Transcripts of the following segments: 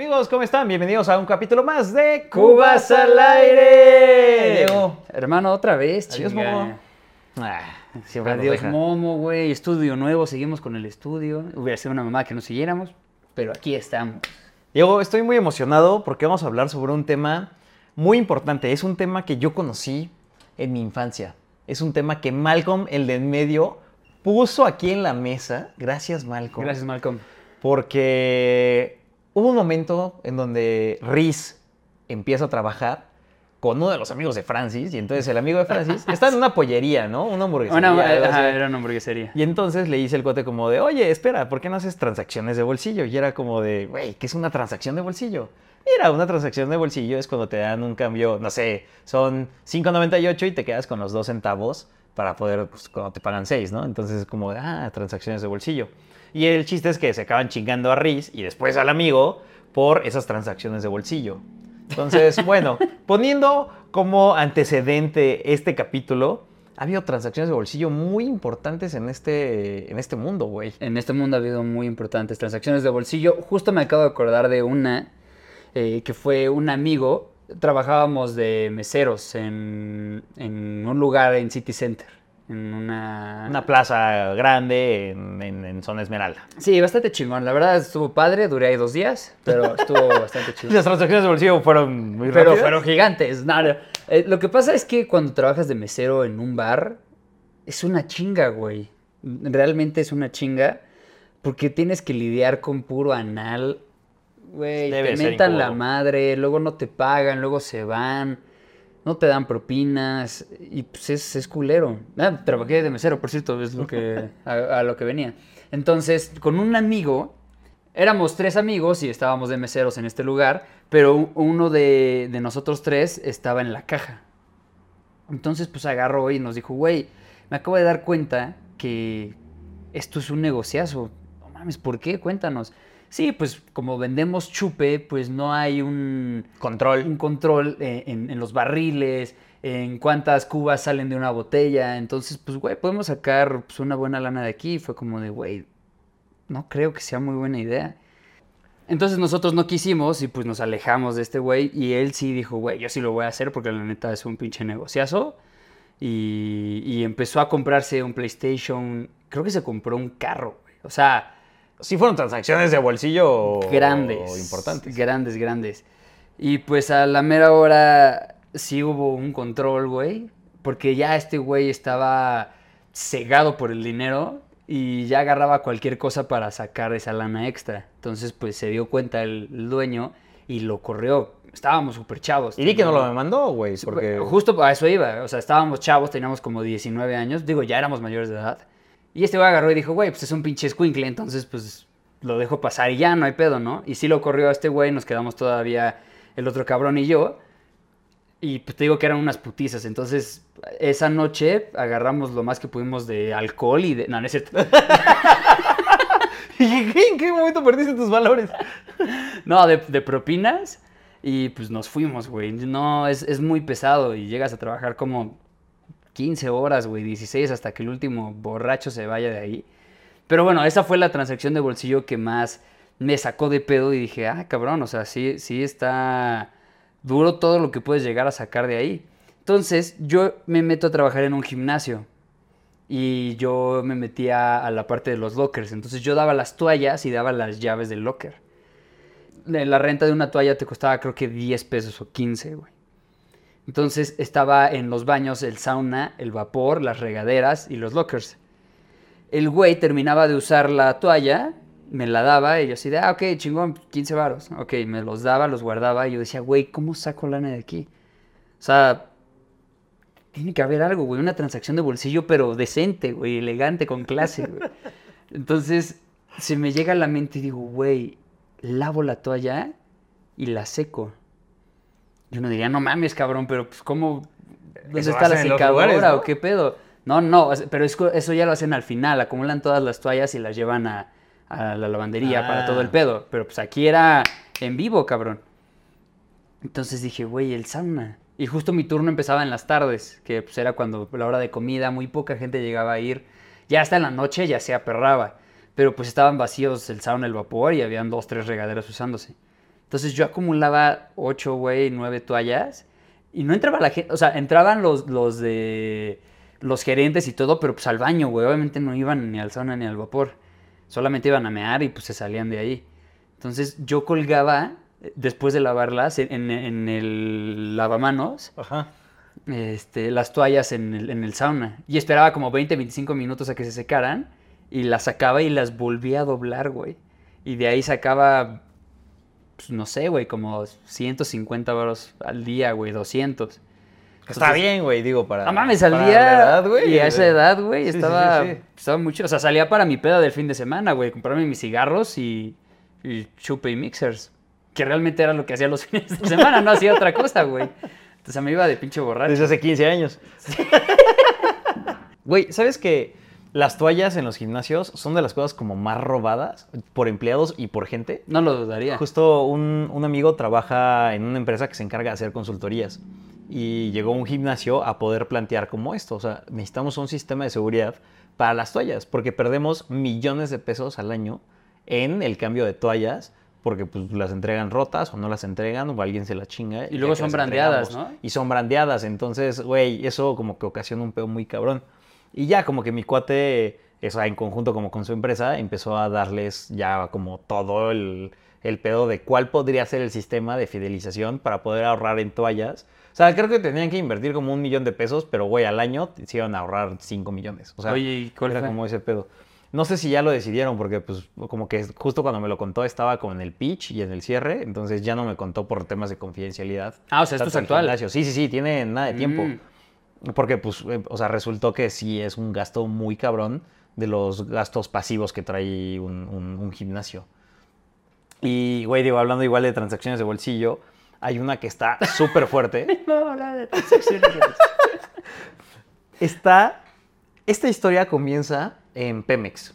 Amigos, ¿cómo están? Bienvenidos a un capítulo más de Cubas al aire. Diego. Hermano, otra vez, Adiós, chinga. Momo. Ah, siempre nos Adiós, deja. Momo, güey. Estudio nuevo, seguimos con el estudio. Hubiera sido una mamá que no siguiéramos, pero aquí estamos. Diego, estoy muy emocionado porque vamos a hablar sobre un tema muy importante. Es un tema que yo conocí en mi infancia. Es un tema que Malcolm, el de en medio, puso aquí en la mesa. Gracias, Malcolm. Gracias, Malcolm. Porque hubo un momento en donde Riz empieza a trabajar con uno de los amigos de Francis. Y entonces el amigo de Francis está en una pollería, ¿no? Una hamburguesería. Una, ajá, era una hamburguesería. Y entonces le dice el cuate como de, oye, espera, ¿por qué no haces transacciones de bolsillo? Y era como de, güey, ¿qué es una transacción de bolsillo? Mira, una transacción de bolsillo es cuando te dan un cambio, no sé, son 5.98 y te quedas con los dos centavos para poder, pues, cuando te pagan 6, ¿no? Entonces es como de, ah, transacciones de bolsillo. Y el chiste es que se acaban chingando a Riz y después al amigo por esas transacciones de bolsillo. Entonces, bueno, poniendo como antecedente este capítulo, ha habido transacciones de bolsillo muy importantes en este, en este mundo, güey. En este mundo ha habido muy importantes transacciones de bolsillo. Justo me acabo de acordar de una eh, que fue un amigo. Trabajábamos de meseros en, en un lugar en City Center. En una... Una plaza grande en, en- en zona Esmeralda. Sí, bastante chingón. La verdad estuvo padre. Duré ahí dos días, pero estuvo bastante Y chingón. las transacciones de bolsillo fueron muy Pero rápidas. fueron gigantes. no, no. Eh, lo que pasa es que cuando trabajas de mesero en un bar, es una chinga, güey. Realmente es una chinga. Porque tienes que lidiar con puro anal. Güey, te mentan la madre, luego no te pagan, luego se van. No te dan propinas. Y pues es, es culero. Ah, trabajé de mesero, por cierto, es lo que, a, a lo que venía. Entonces, con un amigo, éramos tres amigos y estábamos de meseros en este lugar, pero uno de, de nosotros tres estaba en la caja. Entonces, pues agarró y nos dijo, güey, me acabo de dar cuenta que esto es un negociazo. No mames, ¿por qué? Cuéntanos. Sí, pues como vendemos chupe, pues no hay un Control. un control eh, en, en los barriles, en cuántas cubas salen de una botella. Entonces, pues, güey, podemos sacar pues, una buena lana de aquí. Fue como de, güey, no creo que sea muy buena idea. Entonces nosotros no quisimos y pues nos alejamos de este güey y él sí dijo, güey, yo sí lo voy a hacer porque la neta es un pinche negociazo. Y, y empezó a comprarse un PlayStation, creo que se compró un carro, güey. O sea, Sí fueron transacciones de bolsillo grandes. importantes. Grandes, grandes. Y pues a la mera hora sí hubo un control, güey. Porque ya este güey estaba cegado por el dinero y ya agarraba cualquier cosa para sacar esa lana extra. Entonces pues se dio cuenta el, el dueño y lo corrió. Estábamos súper chavos. Y di que no lo teníamos- mandó, güey, porque... Justo a eso iba. O sea, estábamos chavos, teníamos como 19 años. Digo, ya éramos mayores de edad. Y este güey agarró y dijo, güey, pues es un pinche escuincle, entonces pues lo dejo pasar y ya, no hay pedo, ¿no? Y sí lo corrió a este güey, nos quedamos todavía el otro cabrón y yo. Y pues te digo que eran unas putizas. Entonces, esa noche agarramos lo más que pudimos de alcohol y de. No, no es cierto. ¿Y qué- ¿En qué momento perdiste tus valores? No, de, de propinas. Y pues nos fuimos, güey. No, es, es muy pesado. Y llegas a trabajar como 15 horas, güey, 16 hasta que el último borracho se vaya de ahí. Pero bueno, esa fue la transacción de bolsillo que más me sacó de pedo y dije, ah, cabrón, o sea, sí, sí está duro todo lo que puedes llegar a sacar de ahí. Entonces, yo me meto a trabajar en un gimnasio y yo me metía a la parte de los lockers. Entonces, yo daba las toallas y daba las llaves del locker. La renta de una toalla te costaba creo que 10 pesos o 15, güey. Entonces estaba en los baños el sauna, el vapor, las regaderas y los lockers. El güey terminaba de usar la toalla, me la daba y yo así de, ah, ok, chingón, 15 varos. Ok, me los daba, los guardaba y yo decía, güey, ¿cómo saco lana de aquí? O sea, tiene que haber algo, güey, una transacción de bolsillo, pero decente, güey, elegante, con clase, güey. Entonces se me llega a la mente y digo, güey, lavo la toalla y la seco. Y uno diría, no mames, cabrón, pero pues cómo... ¿Dónde Eso está la secadora ¿no? o qué pedo? No, no, pero eso ya lo hacen al final, acumulan todas las toallas y las llevan a, a la lavandería para todo el Ah. pedo. Pero pues aquí era en vivo, cabrón. Entonces dije, güey, el sauna. Y justo mi turno empezaba en las tardes, que pues era cuando la hora de comida, muy poca gente llegaba a ir. Ya hasta en la noche ya se aperraba. Pero pues estaban vacíos el sauna, el vapor y habían dos, tres regaderas usándose. Entonces yo acumulaba ocho, güey, nueve toallas y no entraba la gente, o sea, entraban los, los de los gerentes y todo, pero pues al baño, güey. Obviamente no iban ni al sauna ni al vapor. Solamente iban a mear y pues se salían de ahí. Entonces yo colgaba, eh, después de lavarlas, en, en el lavamanos, Ajá. este, las toallas en el, en el sauna. Y esperaba como 20, 25 minutos a que se secaran. Y las sacaba y las volvía a doblar, güey. Y de ahí sacaba, pues, no sé, güey, como 150 baros al día, güey, 200. Está bien, güey, digo, para. No mames, edad, güey. Y a esa edad, güey, Sí, estaba, sí, sí. estaba mucho. O sea, salía para mi peda del fin de semana, güey. Comprarme mis cigarros y, y chupe y mixers. Que realmente era lo que hacía los fines de semana, no hacía otra cosa, güey. Entonces me iba de pinche borracho. Desde hace 15 años. Güey, ¿sabes que las toallas en los gimnasios son de las cosas como más robadas por empleados y por gente? No lo dudaría. Justo un, un amigo trabaja en una empresa que se encarga de hacer consultorías y llegó a un gimnasio a poder plantear como esto. O sea, necesitamos un sistema de seguridad para las toallas porque perdemos millones de pesos al año en el cambio de toallas porque pues las entregan rotas o no las entregan o alguien se las chinga. Y luego son brandeadas. ¿no? Y son brandeadas, entonces, güey, eso como que ocasiona un pedo muy cabrón. Y ya como que mi cuate, o sea, en conjunto como con su empresa, empezó a darles ya como todo el, el pedo de cuál podría ser el sistema de fidelización para poder ahorrar en toallas. O sea, creo que tenían que invertir como un millón de pesos, pero güey, al año iban a ahorrar 5 millones. O sea, Oye, ¿y cuál era fue? como ese pedo. No sé si ya lo decidieron, porque pues como que justo cuando me lo contó estaba como en el pitch y en el cierre, entonces ya no me contó por temas de confidencialidad. Ah, o sea, esto es actual. Sí, sí, sí, tiene nada de tiempo. Mm. Porque, pues, eh, o sea, resultó que sí es un gasto muy cabrón de los gastos pasivos que trae un, un- un gimnasio. Y, güey, digo, hablando igual de transacciones de bolsillo, hay una que está súper fuerte. No, hablar de transacciones. Está. Esta historia comienza en Pemex.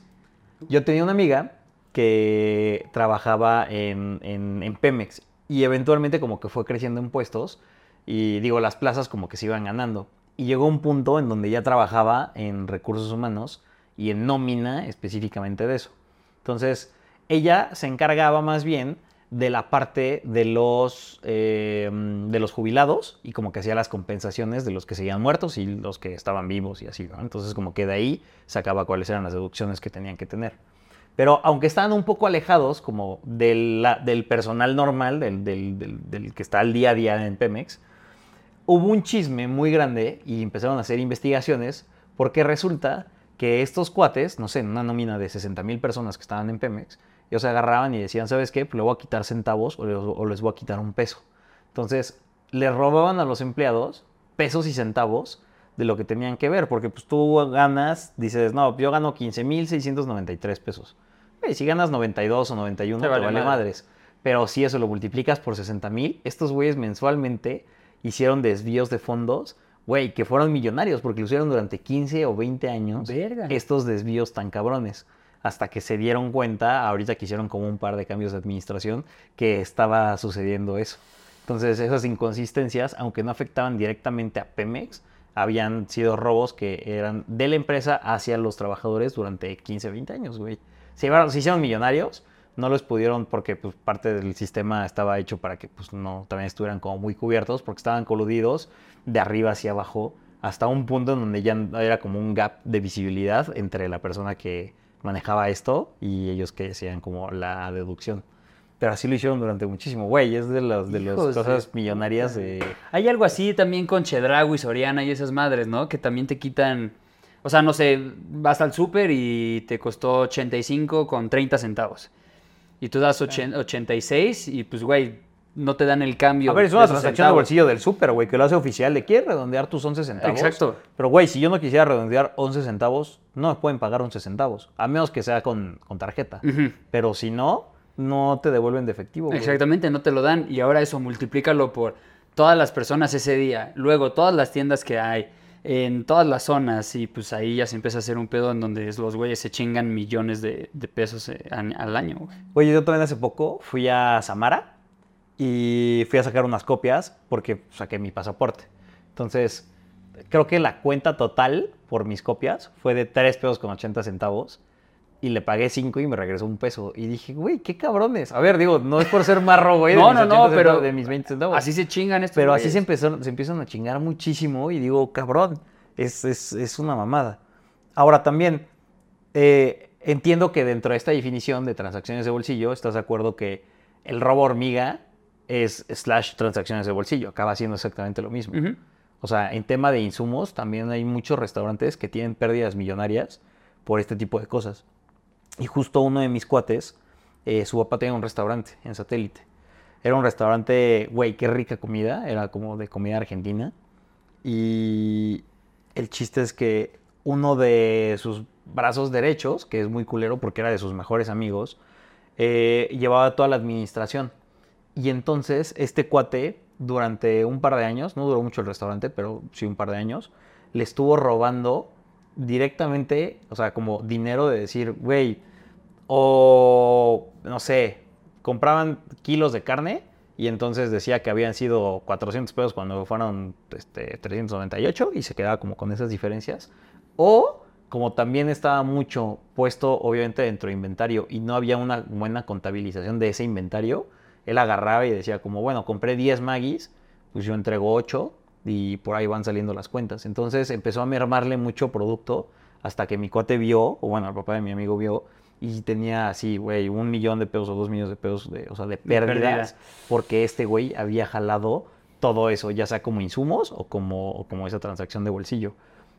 Yo tenía una amiga que trabajaba en, en- en Pemex y eventualmente como que fue creciendo en puestos y digo, las plazas como que se iban ganando. Y llegó un punto en donde ya trabajaba en recursos humanos y en nómina específicamente de eso. Entonces, ella se encargaba más bien de la parte de los, eh, de los jubilados y como que hacía las compensaciones de los que seguían muertos y los que estaban vivos y así. Entonces como que de ahí sacaba cuáles eran las deducciones que tenían que tener. Pero aunque estaban un poco alejados como del, del personal normal, del- del- del que está al día a día en Pemex, hubo un chisme muy grande y empezaron a hacer investigaciones porque resulta que estos cuates, no sé, en una nómina de 60 mil personas que estaban en Pemex, ellos se agarraban y decían, ¿sabes qué? Pues le voy a quitar centavos o les, o les voy a quitar un peso. Entonces, le robaban a los empleados pesos y centavos de lo que tenían que ver, porque pues tú ganas, dices, no, yo gano 15.693 pesos. Güey, si ganas 92 o 91, Te te vale vale, madre. madres. Pero si eso lo multiplicas por 60 mil, estos güeyes mensualmente hicieron desvíos de fondos, güey, que fueron millonarios, porque lo hicieron durante 15 o 20 años Verga. estos desvíos tan cabrones. Hasta que se dieron cuenta, ahorita que hicieron como un par de cambios de administración, que estaba sucediendo eso. Entonces, esas inconsistencias, aunque no afectaban directamente a Pemex, habían sido robos que eran de la empresa hacia los trabajadores durante 15, 20 años, güey. Se, llevaron- se hicieron millonarios, no los pudieron porque pues, parte del sistema estaba hecho para que pues, no también estuvieran como muy cubiertos, porque estaban coludidos de arriba hacia abajo, hasta un punto en donde ya era como un gap de visibilidad entre la persona que manejaba esto y ellos que hacían como la deducción. Pero así lo hicieron durante muchísimo, güey, es de las de las cosas millonarias de... Hay algo así también con Chedraui, Soriana y esas madres, ¿no? Que también te quitan. O sea, no sé, vas al súper y te costó 85 con 30 centavos. Y tú das ochen- 86 y pues, güey, no te dan el cambio. A ver, es de una esos transacción de bolsillo del súper, güey, que lo hace oficial. ¿Le quieres redondear tus 11 centavos? Exacto. Pero, güey, si yo no quisiera redondear 11 centavos, no me pueden pagar 11 centavos. A menos que sea con, con tarjeta. Pero si no, no te devuelven de efectivo, güey. Exactamente, no te lo dan. Y ahora eso multiplícalo por todas las personas ese día. Luego, todas las tiendas que hay, en todas las zonas. Y pues ahí ya se empieza a hacer un pedo en donde los güeyes se chingan millones de, pesos eh, al año. Oye, yo también hace poco fui a Samara y fui a sacar unas copias porque saqué mi pasaporte. Entonces, creo que la cuenta total por mis copias fue de 3 pesos con 80 centavos. Y le pagué 5 y me regresó un peso. Y dije, güey, qué cabrones. A ver, digo, no es por ser marro, güey, de, No, no, no, 80 pero de mis 20 centavos. Así se chingan estos Pero así se, empezó, se empiezan a chingar muchísimo y digo, cabrón, es, es- es una mamada. Ahora también, eh, entiendo que dentro de esta definición de transacciones de bolsillo, estás de acuerdo que el robo hormiga es slash transacciones de bolsillo, acaba siendo exactamente lo mismo. O sea, en tema de insumos, también hay muchos restaurantes que tienen pérdidas millonarias por este tipo de cosas. Y justo uno de mis cuates, eh, su papá tenía un restaurante en satélite. Era un restaurante, güey, qué rica comida, era como de comida argentina. Y el chiste es que uno de sus brazos derechos, que es muy culero porque era de sus mejores amigos, eh, llevaba toda la administración. Y entonces este cuate, durante un par de años, no duró mucho el restaurante, pero sí un par de años, le estuvo robando directamente, o sea, como dinero de decir, güey, o no sé, compraban kilos de carne y entonces decía que habían sido 400 pesos cuando fueron este, 398 y se quedaba como con esas diferencias. O como también estaba mucho puesto obviamente dentro de inventario y no había una buena contabilización de ese inventario, él agarraba y decía como, bueno, compré 10 Magis, pues yo entrego 8 y por ahí van saliendo las cuentas. Entonces empezó a mermarle mucho producto hasta que mi cuate vio, o bueno, el papá de mi amigo vio, y tenía así, güey, un millón de pesos o dos millones de pesos, de, o sea, de pérdidas, pérdida. porque este güey había jalado todo eso, ya sea como insumos o como, o como esa transacción de bolsillo.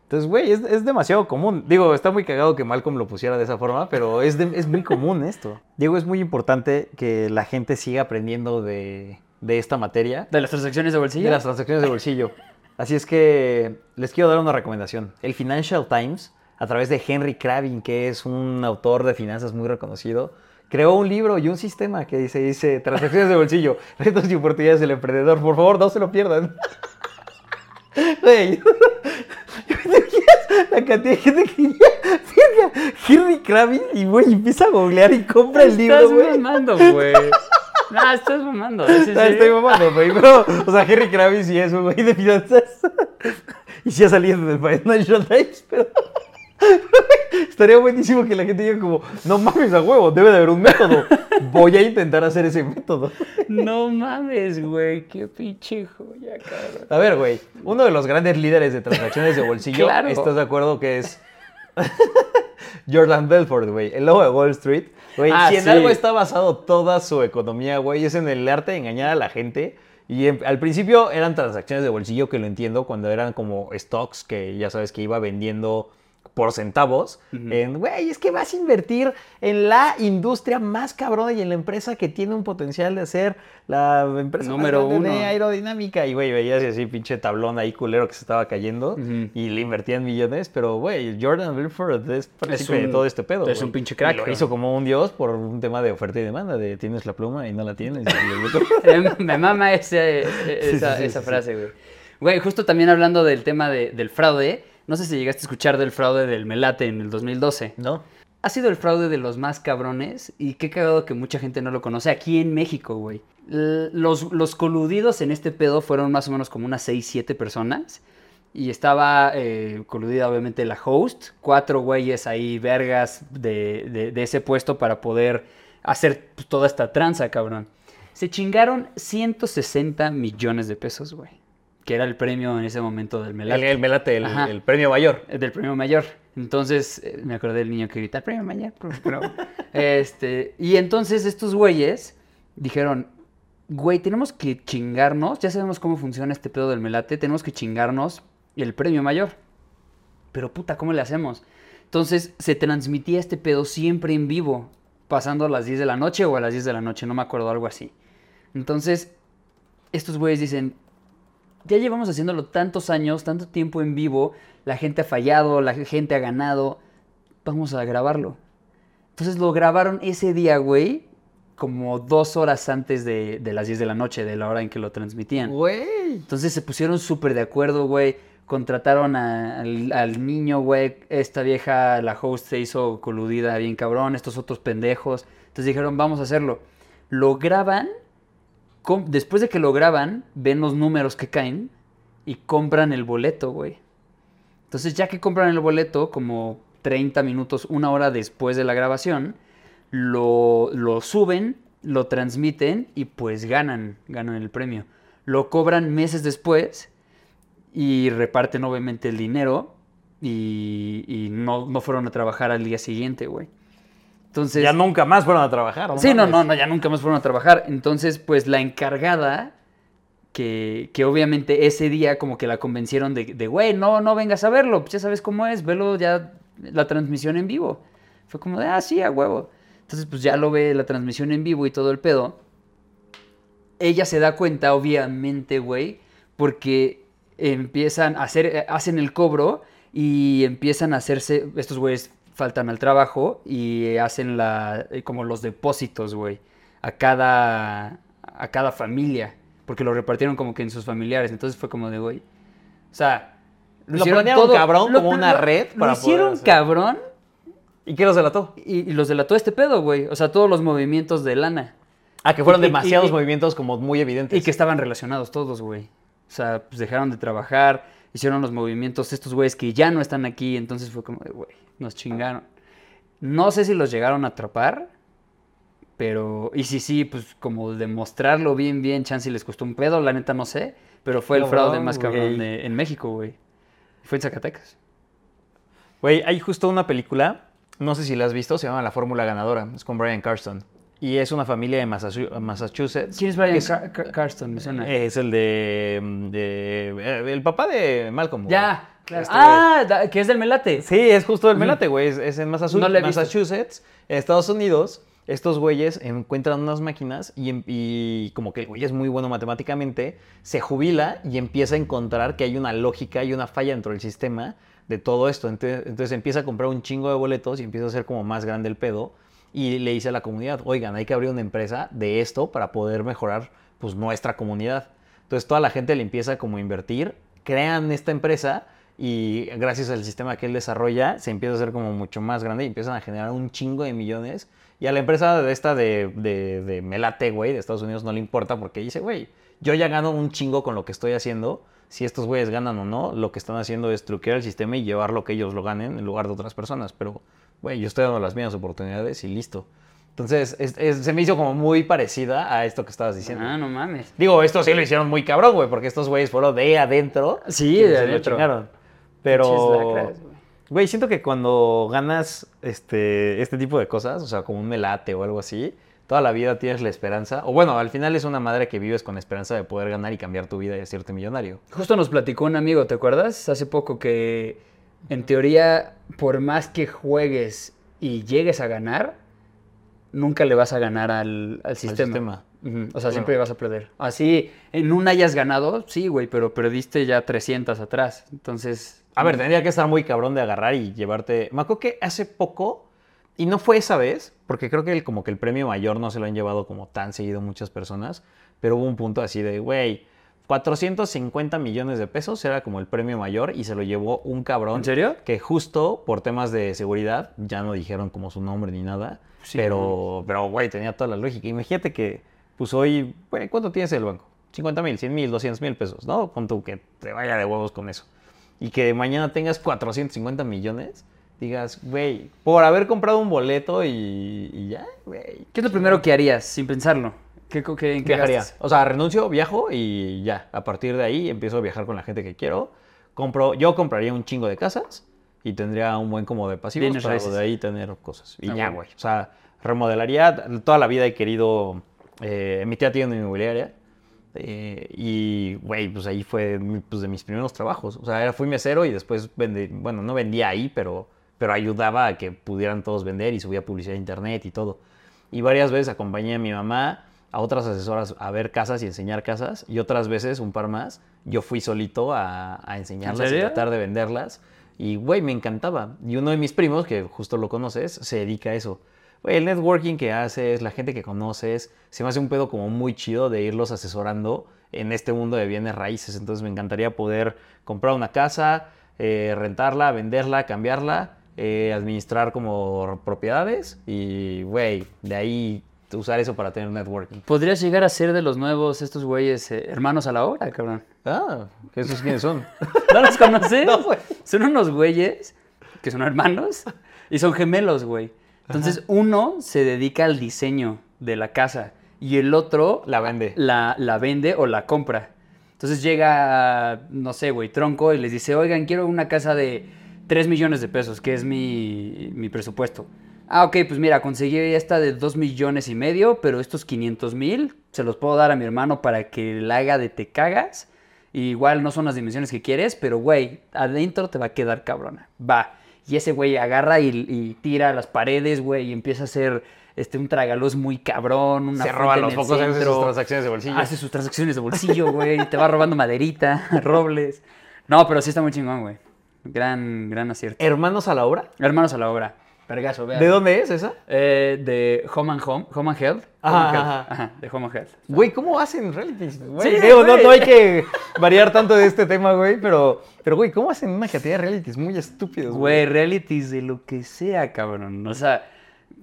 Entonces, güey, es, es demasiado común. Digo, está muy cagado que Malcolm lo pusiera de esa forma, pero es, de- es muy común esto. Diego, es muy importante que la gente siga aprendiendo de, de esta materia, De las transacciones de bolsillo. de las transacciones de bolsillo. Así es que les quiero dar una recomendación. El Financial Times, a través de Henry Cravin, que es un autor de finanzas muy reconocido, creó un libro y un sistema que dice, dice Transacciones de bolsillo, retos y oportunidades del emprendedor. Por favor, no se lo pierdan. Güey, la cantidad de gente que Henry Cravin y güey empieza a googlear y compra el libro, Estás güey. mamando, güey. No, estás mamando. Ah, Estoy mamando, güey, pero, o sea, Henry Kravis sí es un güey de finanzas. y sí ha salido del Financial Times, pero... Estaría buenísimo que la gente diga como, no mames a huevo, debe de haber un método. Voy a intentar hacer ese método. No mames, güey. Qué pinche joya, cabrón. A ver, güey, uno de los grandes líderes de transacciones de bolsillo, Claro. ¿estás de acuerdo que es Jordan Belfort, güey? El lobo de Wall Street. Güey, Ah, si en sí. algo está basado toda su economía, güey, es en el arte de engañar a la gente. Y en- al principio eran transacciones de bolsillo, que lo entiendo, cuando eran como stocks, que ya sabes que iba vendiendo por centavos. En, güey, es que vas a invertir en la industria más cabrona y en la empresa que tiene un potencial de ser la empresa más Número de uno. aerodinámica. Y, güey, veías así pinche tablón ahí culero que se estaba cayendo y le invertían millones. Pero, güey, Jordan Belfort es partícipe de todo este pedo. es un pinche crack, Y lo hizo como un dios por un tema de oferta y demanda, de tienes la pluma y no la tienes. Eh, Me mama ese- esa, sí, sí, esa frase, güey. Güey, justo también hablando del tema de- del fraude, no sé si llegaste a escuchar del fraude del Melate en el 2012. ¿No? Ha sido el fraude de los más cabrones y qué cagado que mucha gente no lo conoce aquí en México, güey. Los, los coludidos en este pedo fueron más o menos como unas 6, 7 personas. Y estaba eh, coludida obviamente la host, cuatro güeyes ahí vergas de, de- de ese puesto para poder hacer toda esta tranza, cabrón. Se chingaron 160 millones de pesos, güey. Que era el premio en ese momento del El, Melate. el Melate, el, premio mayor. Del premio mayor. Entonces, eh, me acordé del niño que grita, premio mayor. por favor". este, y entonces estos güeyes dijeron, güey, tenemos que chingarnos, ya sabemos cómo funciona este pedo del melate, tenemos que chingarnos el premio mayor. Pero puta, ¿cómo le hacemos? Entonces se transmitía este pedo siempre en vivo, pasando a las 10 de la noche o a las 10 de la noche, no me acuerdo, algo así. Entonces, estos güeyes dicen, ya llevamos haciéndolo tantos años, tanto tiempo en vivo, la gente ha fallado, la gente ha ganado, vamos a grabarlo. Entonces lo grabaron ese día, güey, como dos horas antes de, de las 10 de la noche, de la hora en que lo transmitían. Güey. Entonces se pusieron súper de acuerdo, güey. Contrataron a- al, al niño, güey. Esta vieja, la host, se hizo coludida bien cabrón. Estos otros pendejos. Entonces dijeron, vamos a hacerlo. Lo graban. Después de que lo graban, ven los números que caen y compran el boleto, güey. Entonces ya que compran el boleto, como 30 minutos, una hora después de la grabación, lo, lo suben, lo transmiten y pues ganan, ganan el premio. Lo cobran meses después y reparten obviamente el dinero y, y no, no fueron a trabajar al día siguiente, güey. Entonces, Ya nunca más fueron a trabajar. Sí, no, no, no, ya nunca más fueron a trabajar. Entonces, pues la encargada, que, que obviamente ese día como que la convencieron de, de, güey, no, no vengas a verlo, pues ya sabes cómo es, velo ya la transmisión en vivo. Fue como de, ah, sí, a huevo. Entonces, pues ya lo ve la transmisión en vivo y todo el pedo. Ella se da cuenta, obviamente, güey, porque empiezan a hacer, eh, hacen el cobro y empiezan a hacerse, estos güeyes faltan al trabajo y hacen la, eh, como los depósitos, güey, a cada, a cada familia, porque lo repartieron como que en sus familiares, entonces fue como de, güey, o sea, Lo planearon cabrón, como una red Lo para hicieron cabrón ¿Y qué los delató? y, y los delató este pedo, güey, o sea, todos los movimientos de lana. Ah, que fueron Y- demasiados y- movimientos como muy evidentes. Y que estaban relacionados todos, güey. O sea, pues dejaron de trabajar, hicieron los movimientos estos güeyes que ya no están aquí, entonces fue como de, güey, nos chingaron. No sé si los llegaron a atrapar, pero, y si sí, pues como demostrarlo bien, bien, chance y les costó un pedo, la neta no sé, pero fue el fraude más cabrón de- en México, güey. Fue en Zacatecas. Güey, hay justo una película, no sé si la has visto, se llama La Fórmula Ganadora, es con Brian Carston. Y es una familia de Massachu- Massachusetts. ¿Quién es Brian es, Car- Carston? Me suena. es el de, de- eh, El papá de Malcolm. ya, claro. Este ah, da- que es del Melate. Sí, es justo el Ujú. Melate, güey. Es, es en Massachu- No la he visto. Massachusetts, en Estados Unidos. Estos güeyes encuentran unas máquinas y, em- y como que el güey es muy bueno matemáticamente, se jubila y empieza a encontrar que hay una lógica y una falla dentro del sistema de todo esto. Entonces, entonces empieza a comprar un chingo de boletos y empieza a hacer como más grande el pedo. Y le dice a la comunidad, oigan, hay que abrir una empresa de esto para poder mejorar pues nuestra comunidad. Entonces toda la gente le empieza como a invertir, crean esta empresa y gracias al sistema que él desarrolla se empieza a hacer como mucho más grande y empiezan a generar un chingo de millones. Y a la empresa de esta de, de, de Melate, güey, de Estados Unidos no le importa porque dice, güey, yo ya gano un chingo con lo que estoy haciendo. Si estos güeyes ganan o no, lo que están haciendo es truquear el sistema y llevar lo que ellos lo ganen en lugar de otras personas. Pero, güey, yo estoy dando las mismas oportunidades y listo. Entonces, es- es- se me hizo como muy parecida a esto que estabas diciendo. Ah, no mames. Digo, esto sí lo hicieron muy cabrón, güey, porque estos güeyes fueron de adentro. Sí, de lo adentro. Pinches Pero, güey. güey, siento que cuando ganas este, este tipo de cosas, o sea, como un melate o algo así, toda la vida tienes la esperanza. O bueno, al final es una madre que vives con esperanza de poder ganar y cambiar tu vida y hacerte millonario. Justo nos platicó un amigo, ¿te acuerdas? Hace poco que en teoría, por más que juegues y llegues a ganar, nunca le vas a ganar al, al sistema. O sea, siempre vas a perder. Así, en un hayas ganado, sí, güey, pero perdiste ya 300 atrás. Entonces... A ver, tendría que estar muy cabrón de agarrar y llevarte. Me acuerdo que hace poco, y no fue esa vez, porque creo que el, como que el premio mayor no se lo han llevado como tan seguido muchas personas, pero hubo un punto así de, güey, 450 millones de pesos era como el premio mayor y se lo llevó un cabrón. ¿En serio? Que justo por temas de seguridad, ya no dijeron como su nombre ni nada, Sí, pero, pero, güey, tenía toda la lógica. Imagínate que, pues hoy, güey, ¿cuánto tienes en el banco? 50 mil, 100 mil, 200 mil pesos, ¿no? Pon tú que te vaya de huevos con eso y que mañana tengas 450 millones, digas, güey, por haber comprado un boleto y, y ya, güey. ¿Qué es lo primero que harías sin pensarlo? ¿Qué, qué, en qué Viajaría. gastas? O sea, renuncio, viajo y ya. A partir de ahí empiezo a viajar con la gente que quiero. Compro, yo compraría un chingo de casas y tendría un buen como de pasivos Bienes para raíces. de ahí tener cosas. Y Ah, ya, güey. O sea, remodelaría. Toda la vida he querido. eh, mi tía tiene una inmobiliaria. Eh, y, güey, pues ahí fue pues, de mis primeros trabajos. O sea, era, fui mesero y después vendí. Bueno, no vendía ahí, pero, pero ayudaba a que pudieran todos vender y subía publicidad a internet y todo. Y varias veces acompañé a mi mamá, a otras asesoras a ver casas y enseñar casas. Y otras veces, un par más, yo fui solito a, a enseñarlas y serio? tratar de venderlas. Y, güey, me encantaba. Y uno de mis primos, que justo lo conoces, se dedica a eso. El networking que haces, la gente que conoces, se me hace un pedo como muy chido de irlos asesorando en este mundo de bienes raíces. Entonces me encantaría poder comprar una casa, eh, rentarla, venderla, cambiarla, eh, administrar como propiedades y, güey, de ahí usar eso para tener networking. Podrías llegar a ser de los nuevos, estos güeyes, eh, hermanos a la hora, cabrón. Ah, ¿esos quiénes son? ¿No los conoces? No. Son unos güeyes que son hermanos, y son gemelos, güey. Entonces, uno se dedica al diseño de la casa y el otro La vende. la, la vende o la compra. Entonces llega, no sé, güey, Tronco y les dice, oigan, quiero una casa de 3 millones de pesos, que es mi, mi presupuesto. Ah, ok, pues mira, conseguí esta de 2 millones y medio, pero estos 500 mil se los puedo dar a mi hermano para que la haga de te cagas. Y igual no son las dimensiones que quieres, pero güey, adentro te va a quedar cabrona. Va. Y ese güey agarra y, y tira a las paredes, güey, y empieza a hacer este, un tragaluz muy cabrón, una Se roba los focos, hace sus transacciones de bolsillo. Hace sus transacciones de bolsillo, güey. te va robando maderita, robles. No, pero sí está muy chingón, güey. Gran, gran acierto. ¿Hermanos a la obra? Hermanos a la obra. Vergazo, vean. ¿De dónde es esa? Eh, de Home and Home, Home and Health. Home Ajá, and Health. ajá. Ajá, de Home and Health. Güey, ¿cómo hacen realities? Güey, Sí, digo, no, güey. no hay que variar tanto de este tema, güey, pero, pero, güey, ¿cómo hacen una cantidad de realities muy estúpidos, Güey, realities de lo que sea, cabrón. O sea,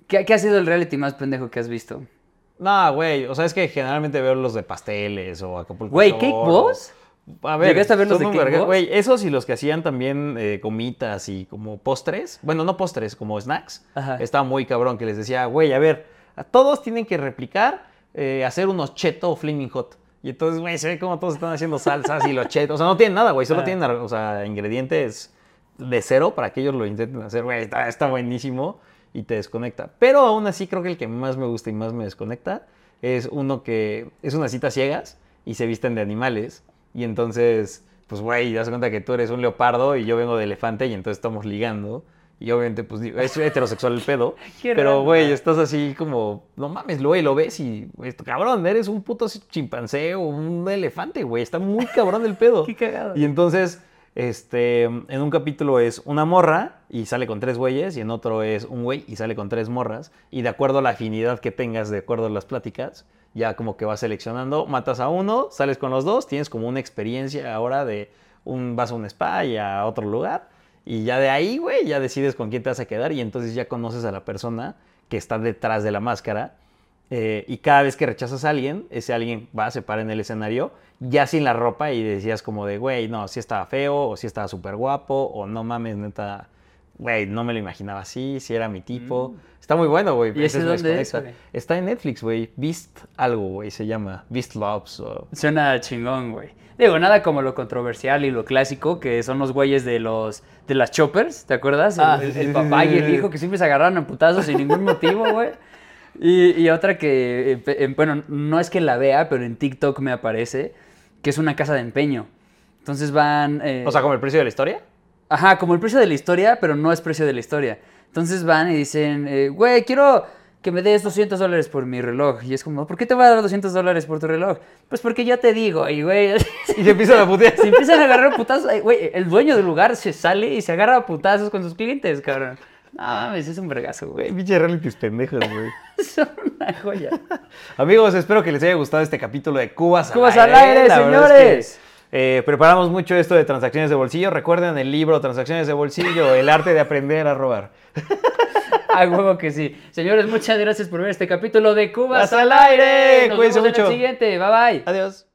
¿qué, qué ha sido el reality más pendejo que has visto? No, güey, o sea, es que generalmente veo los de pasteles o Acapulco Güey, ¿Cake Boss? A ver, ¿Llegaste a de? Güey, esos y los que hacían también eh, comitas y como postres. Bueno, no postres, como snacks. Ajá. Estaba muy cabrón que les decía, güey, a ver, a todos tienen que replicar, eh, hacer unos cheto o flaming hot. Y entonces, güey, se ve como todos están haciendo salsas y los chetos. O sea, no tienen nada, güey, solo Ah. tienen, o sea, ingredientes de cero para que ellos lo intenten hacer, güey, está, está buenísimo y te desconecta. Pero aún así creo que el que más me gusta y más me desconecta es uno que es unas citas ciegas y se visten de animales. Y entonces, pues, güey, das cuenta que tú eres un leopardo y yo vengo de elefante y entonces estamos ligando. Y obviamente, pues, digo, es heterosexual el pedo. Pero, güey, estás así como, no mames, güey, lo ves y, güey, cabrón, eres un puto chimpancé o un elefante, güey. Está muy cabrón el pedo. Qué cagado. Y entonces, este, en un capítulo es una morra y sale con tres güeyes, y en otro es un güey y sale con tres morras. Y de acuerdo a la afinidad que tengas, de acuerdo a las pláticas, ya como que vas seleccionando, matas a uno, sales con los dos, tienes como una experiencia ahora de un, vas a un spa y a otro lugar. Y ya de ahí, güey, ya decides con quién te vas a quedar y entonces ya conoces a la persona que está detrás de la máscara. eh, y cada vez que rechazas a alguien, ese alguien va, se para en el escenario, ya sin la ropa y decías como de, güey, no, si estaba feo, o si estaba súper guapo, o no mames, neta, güey, no me lo imaginaba así, si era mi tipo. Está muy bueno, güey. ¿Y ese me dónde es? Está en Netflix, güey. Beast algo, güey, se llama. Beast Loves. o- Suena chingón, güey. Digo, nada como lo controversial y lo clásico, que son los güeyes de los de las choppers, ¿te acuerdas? El- Ah, el, papá y el hijo que siempre se agarraron a putazos sin ningún motivo, güey. Y, y otra que, eh, bueno, no es que la vea, pero en TikTok me aparece, que es una casa de empeño. Entonces van... eh, O sea, como el precio de la historia. Ajá, como el precio de la historia, pero no es precio de la historia. Entonces van y dicen, eh, güey, quiero que me des 200 dólares por mi reloj. Y es como, ¿por qué te voy a dar 200 dólares por tu reloj? Pues porque yo te digo, y güey, Y se empiezan a putear. se empiezan a agarrar putazos. Güey, el dueño del lugar se sale y se agarra a putazos con sus clientes, cabrón. No mames, es un vergazo, güey. Pinche realities pendejos, güey. Son una joya. Amigos, espero que les haya gustado este capítulo de Cubas, Cubas al aire, verdad es que, señores. Eh, preparamos mucho esto de transacciones de bolsillo. Recuerden el libro Transacciones de bolsillo, el arte de aprender a robar. A huevo que sí. Señores, muchas gracias por ver este capítulo de Cubas ¡Hasta al aire! Nos Cuídense vemos en mucho. el siguiente. Bye bye. Adiós.